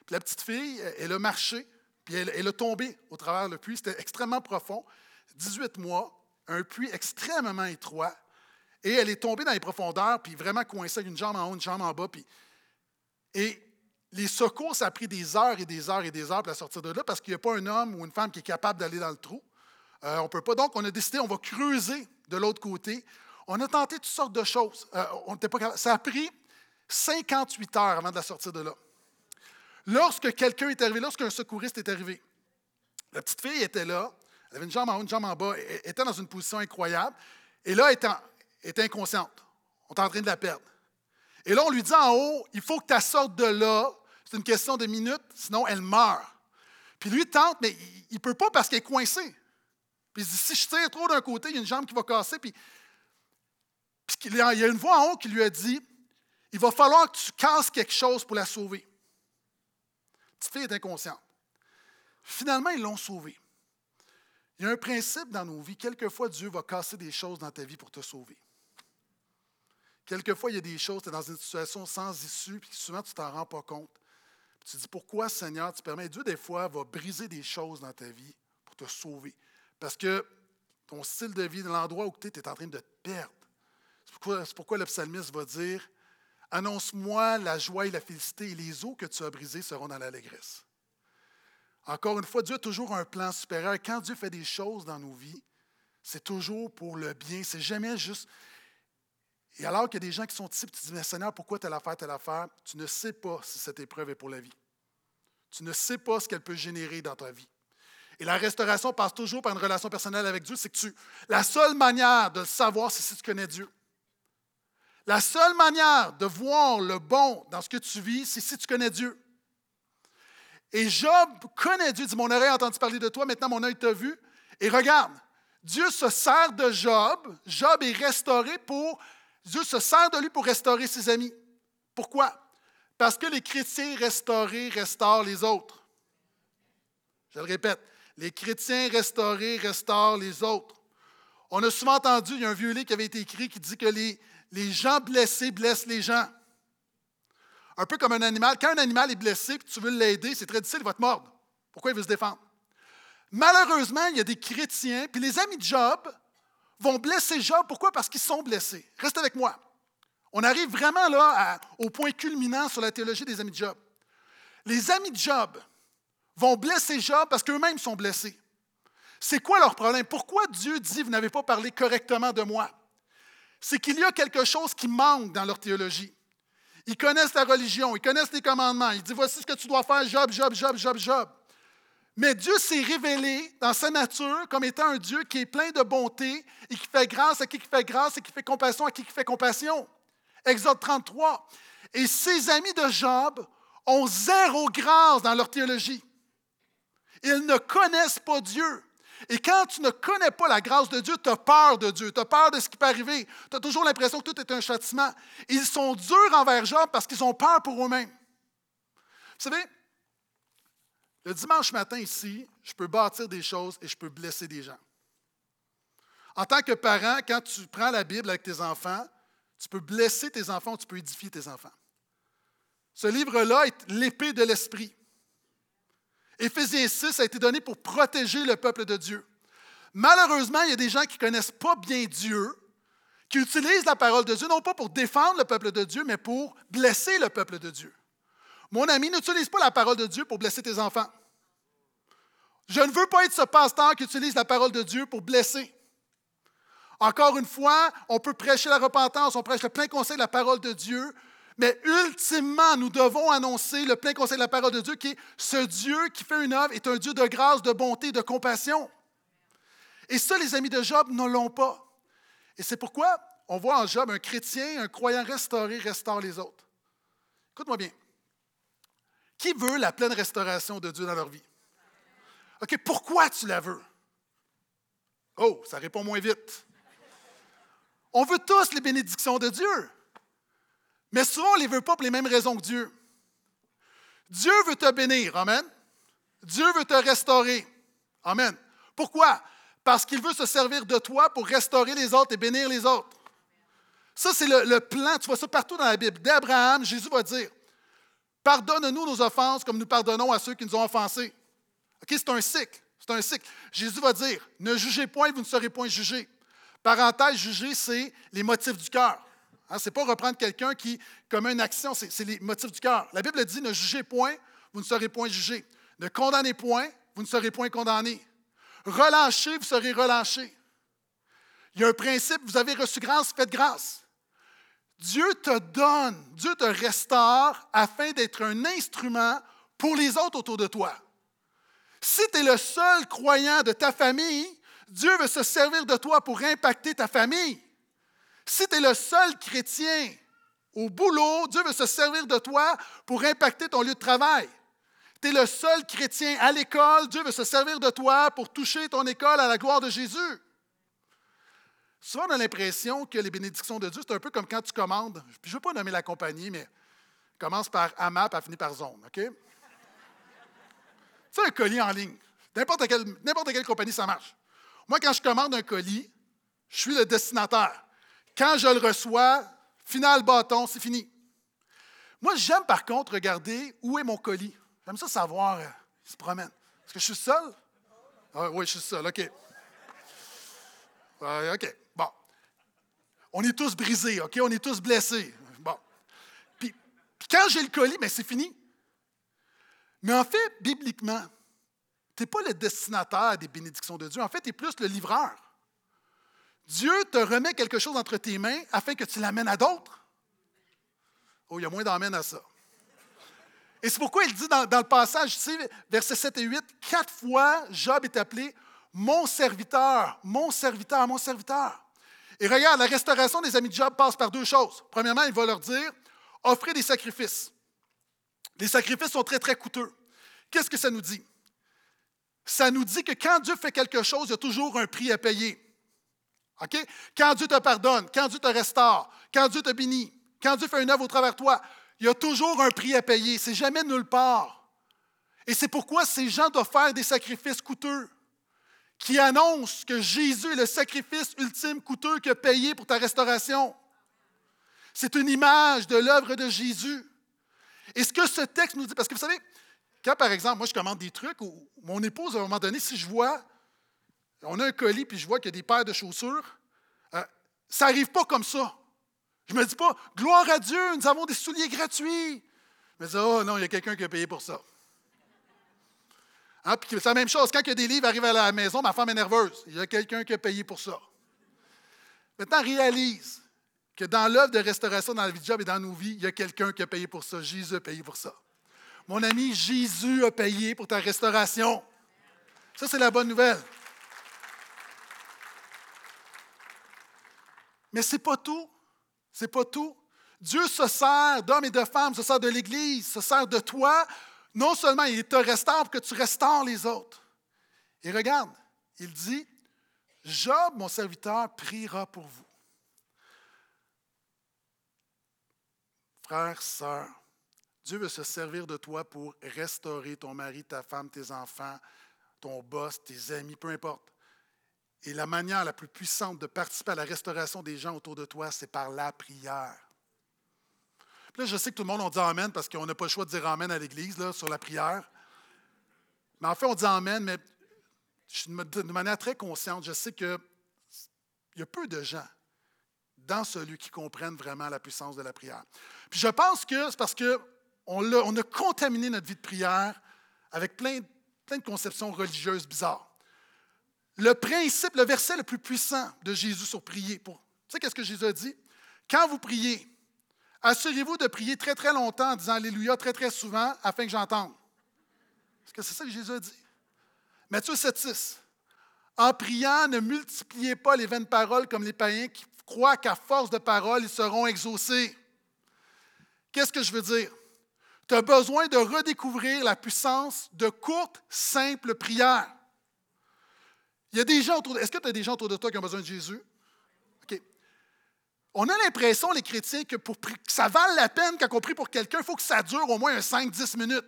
Puis la petite fille, elle a marché puis elle, a tombé au travers le puits. C'était extrêmement profond. 18 mois, un puits extrêmement étroit. Et elle est tombée dans les profondeurs, puis vraiment coincée avec une jambe en haut, une jambe en bas. Puis... Et les secours, ça a pris des heures et des heures et des heures pour la sortir de là parce qu'il n'y a pas un homme ou une femme qui est capable d'aller dans le trou. Euh, on peut pas. Donc, on a décidé, on va creuser de l'autre côté. On a tenté toutes sortes de choses. Euh, on pas Ça a pris 58 heures avant de la sortir de là. Lorsque quelqu'un est arrivé, lorsqu'un secouriste est arrivé, la petite fille était là, elle avait une jambe en haut, une jambe en bas, elle était dans une position incroyable, et là, elle était inconsciente. On est en train de la perdre. Et là, on lui dit en haut, il faut que tu sortes de là, c'est une question de minutes, sinon elle meurt. Puis lui tente, mais il ne peut pas parce qu'elle est coincée. Puis il dit, si je tire trop d'un côté, il y a une jambe qui va casser. Puis, puis il y a une voix en haut qui lui a dit, il va falloir que tu casses quelque chose pour la sauver petite fille est inconsciente. Finalement, ils l'ont sauvée. Il y a un principe dans nos vies. Quelquefois, Dieu va casser des choses dans ta vie pour te sauver. Quelquefois, il y a des choses, tu es dans une situation sans issue, puis souvent, tu ne t'en rends pas compte. tu te dis, pourquoi, Seigneur, tu permets? Dieu, des fois, va briser des choses dans ta vie pour te sauver. Parce que ton style de vie, l'endroit où tu es, tu es en train de te perdre. C'est pourquoi, pourquoi le psalmiste va dire, Annonce-moi la joie et la félicité, et les eaux que tu as brisées seront dans l'allégresse. Encore une fois, Dieu a toujours un plan supérieur. Quand Dieu fait des choses dans nos vies, c'est toujours pour le bien. C'est jamais juste. Et alors qu'il y a des gens qui sont ici, tu dis, mais Seigneur, pourquoi telle affaire, telle affaire? Tu ne sais pas si cette épreuve est pour la vie. Tu ne sais pas ce qu'elle peut générer dans ta vie. Et la restauration passe toujours par une relation personnelle avec Dieu. C'est que tu, la seule manière de le savoir, c'est si tu connais Dieu. La seule manière de voir le bon dans ce que tu vis, c'est si tu connais Dieu. Et Job connaît Dieu, dit Mon oreille a entendu parler de toi, maintenant mon œil t'a vu. Et regarde, Dieu se sert de Job. Job est restauré pour. Dieu se sert de lui pour restaurer ses amis. Pourquoi? Parce que les chrétiens restaurés restaurent les autres. Je le répète, les chrétiens restaurés restaurent les autres. On a souvent entendu, il y a un vieux livre qui avait été écrit qui dit que les, les gens blessés blessent les gens. Un peu comme un animal. Quand un animal est blessé et tu veux l'aider, c'est très difficile, il va te mordre. Pourquoi il veut se défendre? Malheureusement, il y a des chrétiens, puis les amis de Job vont blesser Job. Pourquoi? Parce qu'ils sont blessés. Reste avec moi. On arrive vraiment là au point culminant sur la théologie des amis de Job. Les amis de Job vont blesser Job parce qu'eux-mêmes sont blessés. C'est quoi leur problème? Pourquoi Dieu dit, vous n'avez pas parlé correctement de moi? c'est qu'il y a quelque chose qui manque dans leur théologie. Ils connaissent la religion, ils connaissent les commandements. Ils disent voici ce que tu dois faire, Job, Job, Job, Job, Job. Mais Dieu s'est révélé dans sa nature comme étant un Dieu qui est plein de bonté et qui fait grâce à qui fait grâce et qui fait compassion à qui fait compassion. Exode 33. Et ses amis de Job ont zéro grâce dans leur théologie. Ils ne connaissent pas Dieu. Et quand tu ne connais pas la grâce de Dieu, tu as peur de Dieu, tu as peur de ce qui peut arriver, tu as toujours l'impression que tout est un châtiment. Ils sont durs envers Job parce qu'ils ont peur pour eux-mêmes. Vous savez, le dimanche matin ici, je peux bâtir des choses et je peux blesser des gens. En tant que parent, quand tu prends la Bible avec tes enfants, tu peux blesser tes enfants tu peux édifier tes enfants. Ce livre-là est l'épée de l'esprit. Éphésiens 6 a été donné pour protéger le peuple de Dieu. Malheureusement, il y a des gens qui ne connaissent pas bien Dieu, qui utilisent la parole de Dieu, non pas pour défendre le peuple de Dieu, mais pour blesser le peuple de Dieu. Mon ami, n'utilise pas la parole de Dieu pour blesser tes enfants. Je ne veux pas être ce pasteur qui utilise la parole de Dieu pour blesser. Encore une fois, on peut prêcher la repentance, on prêche le plein conseil de la parole de Dieu, mais ultimement, nous devons annoncer le plein conseil de la parole de Dieu qui est ce Dieu qui fait une œuvre est un Dieu de grâce, de bonté, de compassion. Et ça, les amis de Job ne l'ont pas. Et c'est pourquoi on voit en Job un chrétien, un croyant restauré, restaure les autres. Écoute-moi bien. Qui veut la pleine restauration de Dieu dans leur vie? OK, pourquoi tu la veux? Oh, ça répond moins vite. On veut tous les bénédictions de Dieu. Mais souvent, on ne les veut pas pour les mêmes raisons que Dieu. Dieu veut te bénir. Amen. Dieu veut te restaurer. Amen. Pourquoi? Parce qu'il veut se servir de toi pour restaurer les autres et bénir les autres. Ça, c'est le, plan. Tu vois ça partout dans la Bible. D'Abraham, Jésus va dire Pardonne-nous nos offenses comme nous pardonnons à ceux qui nous ont offensés. C'est un cycle. C'est un cycle. Jésus va dire Ne jugez point, vous ne serez point jugés. Parenthèse, juger, c'est les motifs du cœur. Hein, ce n'est pas reprendre quelqu'un qui commet une action, c'est les motifs du cœur. La Bible dit ne jugez point, vous ne serez point jugés. Ne condamnez point, vous ne serez point condamnés. Relâchez, vous serez relâchés. Il y a un principe, vous avez reçu grâce, faites grâce. Dieu te donne, Dieu te restaure afin d'être un instrument pour les autres autour de toi. Si tu es le seul croyant de ta famille, Dieu veut se servir de toi pour impacter ta famille. Si tu es le seul chrétien au boulot, Dieu veut se servir de toi pour impacter ton lieu de travail. Tu es le seul chrétien à l'école, Dieu veut se servir de toi pour toucher ton école à la gloire de Jésus. Souvent, on a l'impression que les bénédictions de Dieu, c'est un peu comme quand tu commandes. je ne veux pas nommer la compagnie, mais commence par AMAP, à finir par zone, OK? C'est un colis en ligne. N'importe quelle, n'importe quelle compagnie, ça marche. Moi, quand je commande un colis, je suis le destinataire. Quand je le reçois, final bâton, c'est fini. Moi, j'aime par contre regarder où est mon colis. J'aime ça savoir, euh, il se promène. Est-ce que je suis seul? Ah, oui, je suis seul, OK. OK, bon. On est tous brisés, OK? On est tous blessés. Bon. Puis, quand j'ai le colis, mais c'est fini. Mais en fait, bibliquement, tu n'es pas le destinataire des bénédictions de Dieu. En fait, tu es plus le livreur. Dieu te remet quelque chose entre tes mains afin que tu l'amènes à d'autres. Oh, il y a moins d'emmène à ça. Et c'est pourquoi il dit dans, le passage, sais, versets 7 et 8, quatre fois, Job est appelé mon serviteur, mon serviteur, mon serviteur. Et regarde, la restauration des amis de Job passe par deux choses. Premièrement, il va leur dire, offrez des sacrifices. Les sacrifices sont très, très coûteux. Qu'est-ce que ça nous dit? Ça nous dit que quand Dieu fait quelque chose, il y a toujours un prix à payer. Quand Dieu te pardonne, quand Dieu te restaure, quand Dieu te bénit, quand Dieu fait une œuvre au travers de toi, il y a toujours un prix à payer. C'est jamais nulle part. Et c'est pourquoi ces gens doivent faire des sacrifices coûteux qui annoncent que Jésus est le sacrifice ultime coûteux qui a payé pour ta restauration. C'est une image de l'œuvre de Jésus. Et ce que ce texte nous dit, parce que vous savez, quand par exemple, moi je commande des trucs, ou mon épouse, à un moment donné, si je vois on a un colis, puis je vois qu'il y a des paires de chaussures. Euh, ça n'arrive pas comme ça. Je ne me dis pas, gloire à Dieu, nous avons des souliers gratuits. Je me dis, oh non, il y a quelqu'un qui a payé pour ça. Hein, c'est la même chose. Quand il y a des livres arrivent à la maison, ma femme est nerveuse. Il y a quelqu'un qui a payé pour ça. Maintenant, réalise que dans l'œuvre de restauration dans la vie de Job et dans nos vies, il y a quelqu'un qui a payé pour ça. Jésus a payé pour ça. Mon ami, Jésus a payé pour ta restauration. Ça, c'est la bonne nouvelle. Mais ce n'est pas tout. C'est pas tout. Dieu se sert d'hommes et de femmes, se sert de l'Église, se sert de toi. Non seulement il te restaure pour que tu restaures les autres. Et regarde, il dit, Job, mon serviteur, priera pour vous. Frère, sœur, Dieu veut se servir de toi pour restaurer ton mari, ta femme, tes enfants, ton boss, tes amis, peu importe. Et la manière la plus puissante de participer à la restauration des gens autour de toi, c'est par la prière. Là, je sais que tout le monde on dit Amen parce qu'on n'a pas le choix de dire Amen à l'Église sur la prière. Mais en fait, on dit Amen, mais de manière très consciente, je sais qu'il y a peu de gens dans celui qui comprennent vraiment la puissance de la prière. Puis je pense que c'est parce qu'on on a contaminé notre vie de prière avec plein, plein de conceptions religieuses bizarres le principe, le verset le plus puissant de Jésus sur prier. Pour, tu sais qu'est-ce que Jésus a dit? Quand vous priez, assurez-vous de prier très très longtemps en disant Alléluia très très souvent afin que j'entende. Est-ce que c'est ça que Jésus a dit? Matthieu 7,6. En priant, ne multipliez pas les vaines paroles comme les païens qui croient qu'à force de paroles, ils seront exaucés. Qu'est-ce que je veux dire? Tu as besoin de redécouvrir la puissance de courtes, simples prières. Il y a des gens autour de Est-ce que tu as des gens autour de toi qui ont besoin de Jésus? OK. On a l'impression, les chrétiens, que pour ça vale la peine quand on prie pour quelqu'un, il faut que ça dure au moins 5-10 minutes.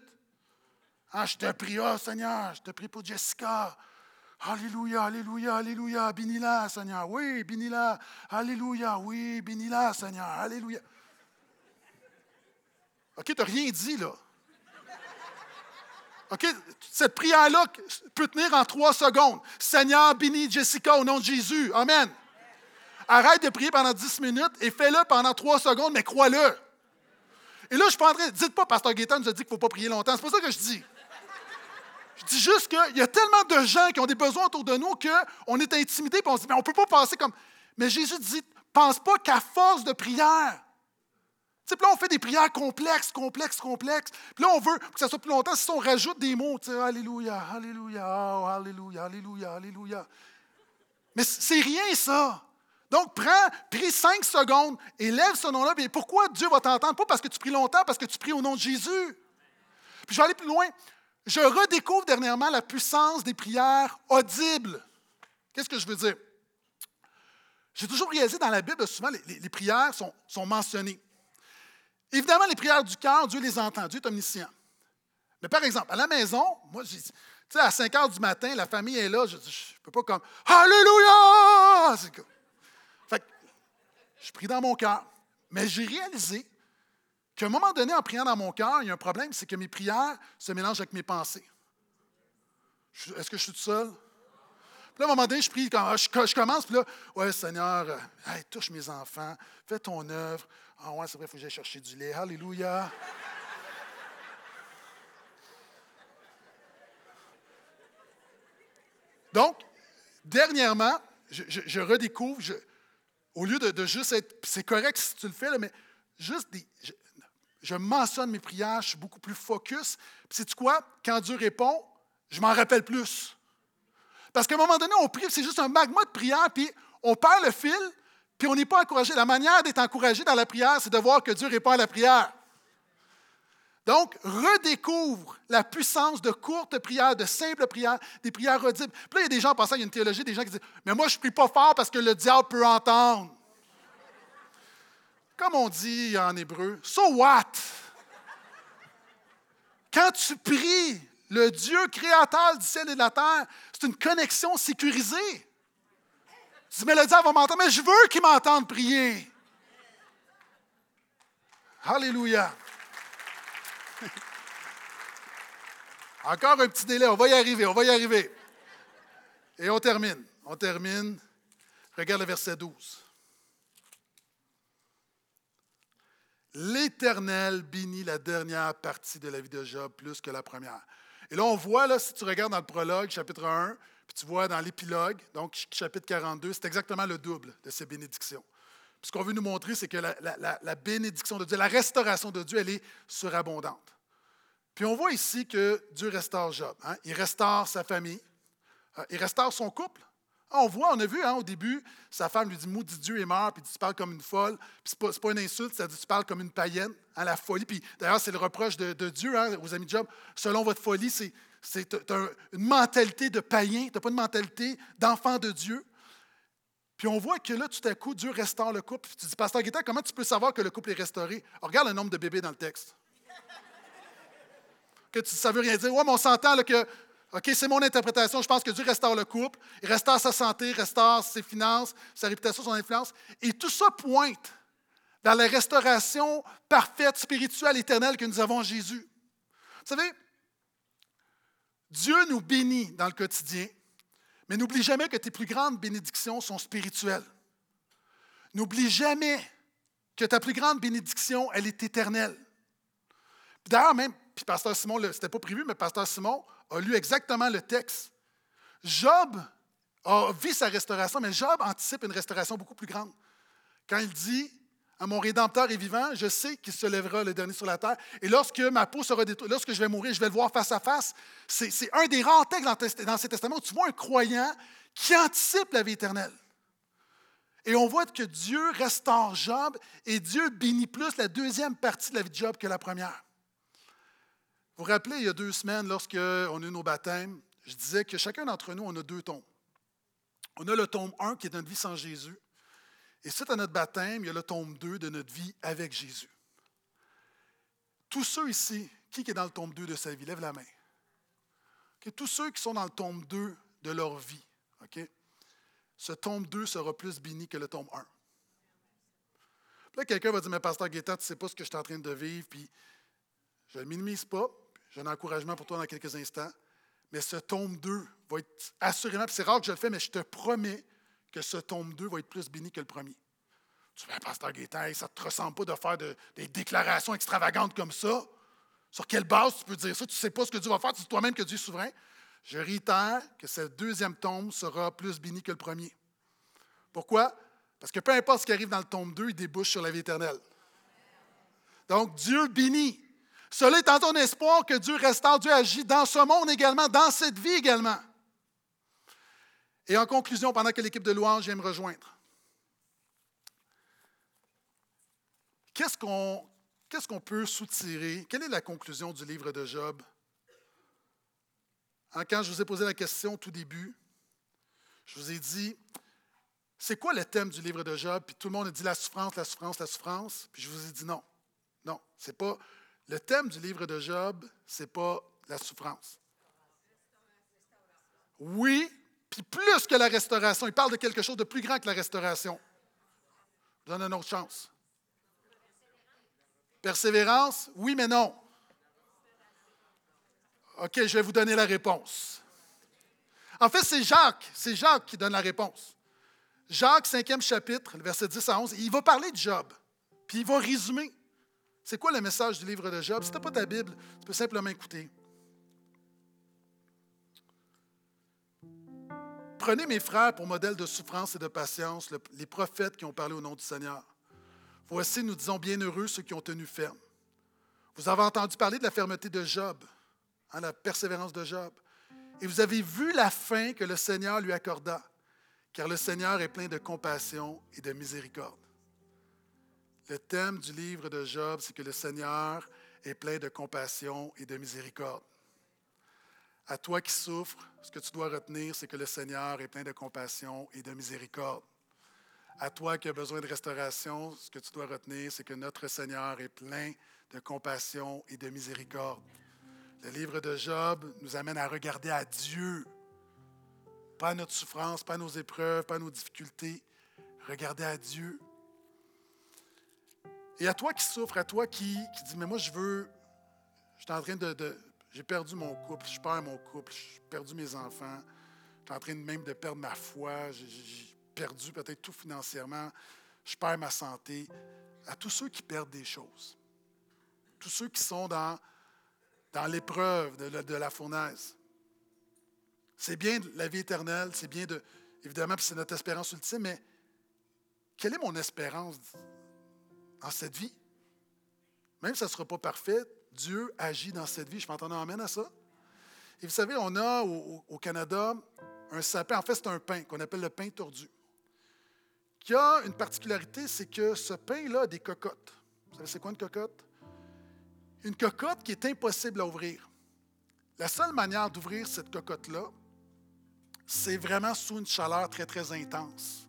Ah, je te prie, oh Seigneur, je te prie pour Jessica. Alléluia, Alléluia, Alléluia, bénis-la, Seigneur. Oui, bénis-la. Alléluia, oui, bénis-la, Seigneur. Alléluia. OK, tu n'as rien dit, là. OK? Cette prière-là peut tenir en trois secondes. Seigneur, bénis Jessica au nom de Jésus. Amen. Arrête de prier pendant dix minutes et fais-le pendant trois secondes, mais crois-le. Et là, je prendrais. Dites pas, Pasteur Gaétan nous a dit qu'il ne faut pas prier longtemps. C'est pas ça que je dis. Je dis juste qu'il y a tellement de gens qui ont des besoins autour de nous qu'on est intimidé et on dit, mais on ne peut pas passer comme. Mais Jésus dit, pense pas qu'à force de prière, là, on fait des prières complexes, complexes, complexes. Puis là, on veut que ça soit plus longtemps. Si on rajoute des mots, Alléluia, Alléluia, oh, Alléluia, Alléluia, Alléluia. Mais c'est rien, ça. Donc, prends, prie cinq secondes et lève ce nom-là. Pourquoi Dieu va t'entendre? Pas parce que tu pries longtemps, parce que tu pries au nom de Jésus. Puis je vais aller plus loin. Je redécouvre dernièrement la puissance des prières audibles. Qu'est-ce que je veux dire? J'ai toujours réalisé dans la Bible, souvent, les, prières sont mentionnées. Évidemment, les prières du cœur, Dieu les entend, Dieu est omniscient. Mais par exemple, à la maison, moi, tu sais, à 5 heures du matin, la famille est là, je ne peux pas comme Alléluia! Fait que, je prie dans mon cœur. Mais j'ai réalisé qu'à un moment donné, en priant dans mon cœur, il y a un problème, c'est que mes prières se mélangent avec mes pensées. Est-ce que je suis tout seul? Là, à un moment donné, je prie, je, commence, puis là, ouais, Seigneur, euh, touche mes enfants, fais ton œuvre, ah ouais, c'est vrai, il faut que j'aille chercher du lait. Alléluia. Donc, dernièrement, je, redécouvre, au lieu de, juste être, c'est correct si tu le fais, mais juste je, mentionne mes prières, je suis beaucoup plus focus. Puis, sais-tu quoi? Quand Dieu répond, je m'en rappelle plus. Parce qu'à un moment donné, on prie, c'est juste un magma de prière, puis on perd le fil, puis on n'est pas encouragé. La manière d'être encouragé dans la prière, c'est de voir que Dieu répond à la prière. Donc, redécouvre la puissance de courtes prières, de simples prières, des prières audibles. Puis là, il y a des gens, en passant, il y a une théologie, des gens qui disent Mais moi, je ne prie pas fort parce que le diable peut entendre. Comme on dit en hébreu, so what? Quand tu pries, le Dieu créateur du ciel et de la terre, c'est une connexion sécurisée. Tu dis, mais le diable va m'entendre, mais je veux qu'il m'entende prier. Alléluia. Encore un petit délai, on va y arriver, on va y arriver. Et on termine. On termine. Regarde le verset 12. L'Éternel bénit la dernière partie de la vie de Job plus que la première. Et là, on voit, là, si tu regardes dans le prologue, chapitre 1, puis tu vois dans l'épilogue, donc chapitre 42, c'est exactement le double de ces bénédictions. Puis ce qu'on veut nous montrer, c'est que la, bénédiction de Dieu, la restauration de Dieu, elle est surabondante. Puis on voit ici que Dieu restaure Job. Hein. Il restaure sa famille, euh, il restaure son couple. Ah, on voit, on a vu hein, au début, sa femme lui dit Maudit Dieu est mort, puis tu parles comme une folle. Puis ce n'est pas, une insulte, ça dit Tu parles comme une païenne, à hein, la folie. Puis d'ailleurs, c'est le reproche de, Dieu aux amis de Job. Selon votre folie, c'est c'est une mentalité de païen, tu n'as pas une mentalité d'enfant de Dieu. Puis on voit que là, tout à coup, Dieu restaure le couple. tu dis, Pasteur Guetta, comment tu peux savoir que le couple est restauré? regarde le nombre de bébés dans le texte. Que ça ne veut rien dire. Ouais, mais on s'entend que OK, c'est mon interprétation. Je pense que Dieu restaure le couple, il restaure sa santé, restaure ses finances, sa réputation, son influence. Et tout ça pointe dans la restauration parfaite, spirituelle, éternelle que nous avons en Jésus. Vous savez, Dieu nous bénit dans le quotidien, mais n'oublie jamais que tes plus grandes bénédictions sont spirituelles. N'oublie jamais que ta plus grande bénédiction, elle est éternelle. D'ailleurs, même, puis Pasteur Simon, ce n'était pas prévu, mais Pasteur Simon a lu exactement le texte. Job a vu sa restauration, mais Job anticipe une restauration beaucoup plus grande. Quand il dit à mon Rédempteur est vivant, je sais qu'il se lèvera le dernier sur la terre. Et lorsque ma peau sera détruite, lorsque je vais mourir, je vais le voir face à face. C'est un des rares textes dans, ces testaments où tu vois un croyant qui anticipe la vie éternelle. Et on voit que Dieu restaure Job et Dieu bénit plus la deuxième partie de la vie de Job que la première. Vous vous rappelez, il y a deux semaines, lorsqu'on a eu nos baptêmes, je disais que chacun d'entre nous, on a deux tombes. On a le tombe 1 qui est notre vie sans Jésus. Et suite à notre baptême, il y a le tome 2 de notre vie avec Jésus. Tous ceux ici, qui est dans le tome 2 de sa vie? Lève la main. tous ceux qui sont dans le tome 2 de leur vie, ce tome 2 sera plus béni que le tome 1. Puis là, quelqu'un va dire, mais pasteur Guetta, tu ne sais pas ce que je suis en train de vivre, puis je ne le minimise pas. Un encouragement pour toi dans quelques instants. Mais ce tome 2 va être assurément, c'est rare que je le fais, mais je te promets que ce tome 2 va être plus béni que le premier. Tu dis, Pasteur Gaétan, ça ne te ressemble pas de faire des déclarations extravagantes comme ça. Sur quelle base tu peux dire ça? Tu ne sais pas ce que Dieu va faire, tu dis toi-même que Dieu est souverain. Je réitère que ce deuxième tome sera plus béni que le premier. Pourquoi? Parce que peu importe ce qui arrive dans le tome 2, il débouche sur la vie éternelle. Donc, Dieu bénit. Cela étant ton espoir que Dieu restaure, Dieu agit dans ce monde également, dans cette vie également. Et en conclusion, pendant que l'équipe de louange vient me rejoindre, qu'est-ce qu'on qu'est-ce qu'on peut soutirer? Quelle est la conclusion du livre de Job? Hein, quand je vous ai posé la question au tout début, je vous ai dit, c'est quoi le thème du livre de Job? Puis tout le monde a dit la souffrance, la souffrance, la souffrance. Puis je vous ai dit non. Non, c'est pas. Le thème du livre de Job, c'est pas la souffrance. Oui, puis plus que la restauration, il parle de quelque chose de plus grand que la restauration. Je donne une autre chance. Persévérance, oui, mais non. OK, je vais vous donner la réponse. En fait, c'est Jacques, c'est Jacques qui donne la réponse. Jacques, cinquième chapitre, verset 10 à 11, il va parler de Job, puis il va résumer. C'est quoi le message du livre de Job? Si tu pas ta Bible, tu peux simplement écouter. Prenez mes frères pour modèle de souffrance et de patience, les prophètes qui ont parlé au nom du Seigneur. Voici, nous disons, bienheureux ceux qui ont tenu ferme. Vous avez entendu parler de la fermeté de Job, hein, la persévérance de Job. Et vous avez vu la fin que le Seigneur lui accorda, car le Seigneur est plein de compassion et de miséricorde. Le thème du livre de Job, c'est que le Seigneur est plein de compassion et de miséricorde. À toi qui souffres, ce que tu dois retenir, c'est que le Seigneur est plein de compassion et de miséricorde. À toi qui as besoin de restauration, ce que tu dois retenir, c'est que notre Seigneur est plein de compassion et de miséricorde. Le livre de Job nous amène à regarder à Dieu, pas à notre souffrance, pas nos épreuves, pas nos difficultés. Regarder à Dieu. Et à toi qui souffres, à toi qui, qui dis, mais moi je veux, je suis en train de, j'ai perdu mon couple, je perds mon couple, j'ai perdu mes enfants, je suis en train même de perdre ma foi, j'ai perdu peut-être tout financièrement, je perds ma santé. À tous ceux qui perdent des choses, tous ceux qui sont dans, dans l'épreuve de, de, la fournaise. C'est bien la vie éternelle, c'est bien de. Évidemment, c'est notre espérance ultime, mais quelle est mon espérance dans cette vie? Même si ça ne sera pas parfait, Dieu agit dans cette vie. Je m'entends amène à ça. Et vous savez, on a au, Canada un sapin, en fait, c'est un pain qu'on appelle le pain tordu, qui a une particularité, c'est que ce pain-là a des cocottes. Vous savez, c'est quoi une cocotte? Une cocotte qui est impossible à ouvrir. La seule manière d'ouvrir cette cocotte-là, c'est vraiment sous une chaleur très, très intense.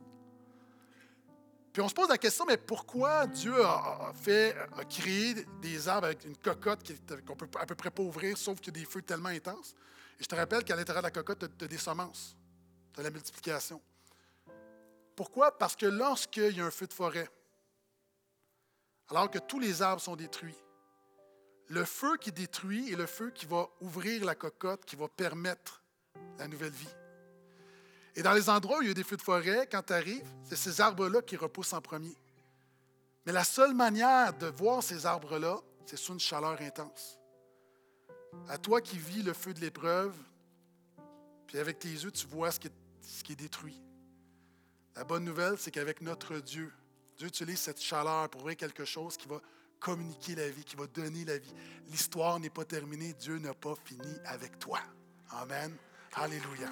Puis on se pose la question, mais pourquoi Dieu a, fait, a créé des arbres avec une cocotte qu'on peut à peu près pas ouvrir, sauf qu'il y a des feux tellement intenses? Et je te rappelle qu'à l'intérieur de la cocotte, tu as, des semences, tu as la multiplication. Pourquoi? Parce que lorsqu'il y a un feu de forêt, alors que tous les arbres sont détruits, le feu qui détruit est le feu qui va ouvrir la cocotte, qui va permettre la nouvelle vie. Et dans les endroits où il y a des feux de forêt, quand tu arrives, c'est ces arbres-là qui repoussent en premier. Mais la seule manière de voir ces arbres-là, c'est sous une chaleur intense. À toi qui vis le feu de l'épreuve, puis avec tes yeux, tu vois ce qui est, ce qui est détruit. La bonne nouvelle, c'est qu'avec notre Dieu, Dieu utilise cette chaleur pour ouvrir quelque chose qui va communiquer la vie, qui va donner la vie. L'histoire n'est pas terminée. Dieu n'a pas fini avec toi. Amen. Alléluia.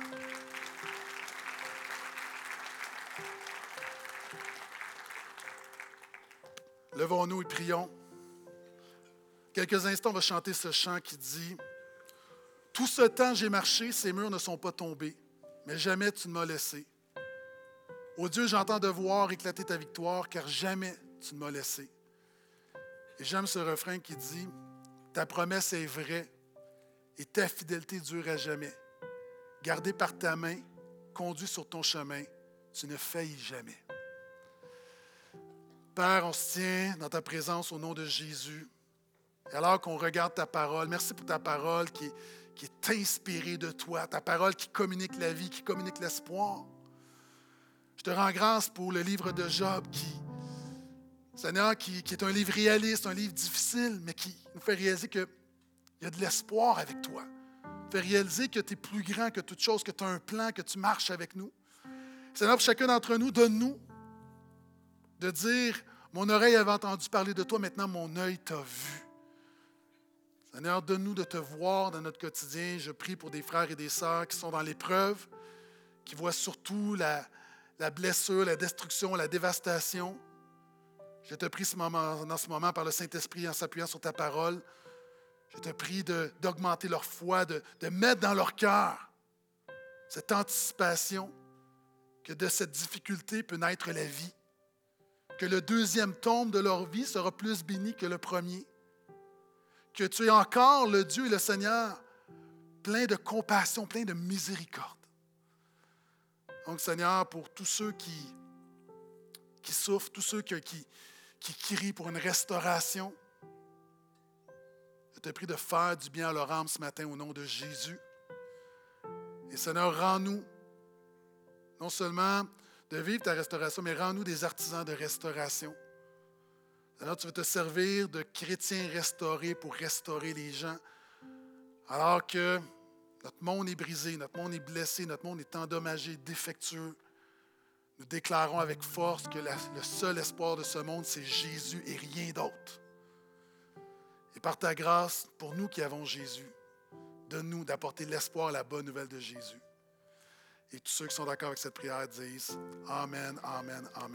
Levons-nous et prions. Quelques instants, on va chanter ce chant qui dit Tout ce temps j'ai marché, ces murs ne sont pas tombés, mais jamais tu ne m'as laissé. Ô Dieu, j'entends de voir éclater ta victoire, car jamais tu ne m'as laissé. Et j'aime ce refrain qui dit Ta promesse est vraie et ta fidélité dure à jamais. Gardé par ta main, conduit sur ton chemin, tu ne faillis jamais. Père, on se tient dans ta présence au nom de Jésus. Et alors qu'on regarde ta parole, merci pour ta parole qui, est inspirée de toi, ta parole qui communique la vie, qui communique l'espoir. Je te rends grâce pour le livre de Job qui, Seigneur, qui, est un livre réaliste, un livre difficile, mais qui nous fait réaliser qu'il y a de l'espoir avec toi. Fait réaliser que tu es plus grand que toute chose, que tu as un plan, que tu marches avec nous. Seigneur, pour chacun d'entre nous, donne-nous de dire, mon oreille avait entendu parler de toi, maintenant mon œil t'a vu. Seigneur, donne-nous de te voir dans notre quotidien. Je prie pour des frères et des sœurs qui sont dans l'épreuve, qui voient surtout la, blessure, la destruction, la dévastation. Je te prie ce moment, ce moment par le Saint-Esprit en s'appuyant sur ta parole. Je te prie d'augmenter leur foi, de, de mettre dans leur cœur cette anticipation que de cette difficulté peut naître la vie que le deuxième tombe de leur vie sera plus béni que le premier, que tu es encore le Dieu et le Seigneur plein de compassion, plein de miséricorde. Donc, Seigneur, pour tous ceux qui, qui souffrent, tous ceux qui, qui, qui crient pour une restauration, je te prie de faire du bien à leur âme ce matin au nom de Jésus. Et Seigneur, rends-nous non seulement de vivre ta restauration, mais rends-nous des artisans de restauration. Alors tu veux te servir de chrétiens restaurés pour restaurer les gens, alors que notre monde est brisé, notre monde est blessé, notre monde est endommagé, défectueux. Nous déclarons avec force que le seul espoir de ce monde, c'est Jésus et rien d'autre. Et par ta grâce, pour nous qui avons Jésus, donne-nous d'apporter l'espoir à la bonne nouvelle de Jésus. Et tous ceux qui sont d'accord avec cette prière disent Amen, Amen, Amen.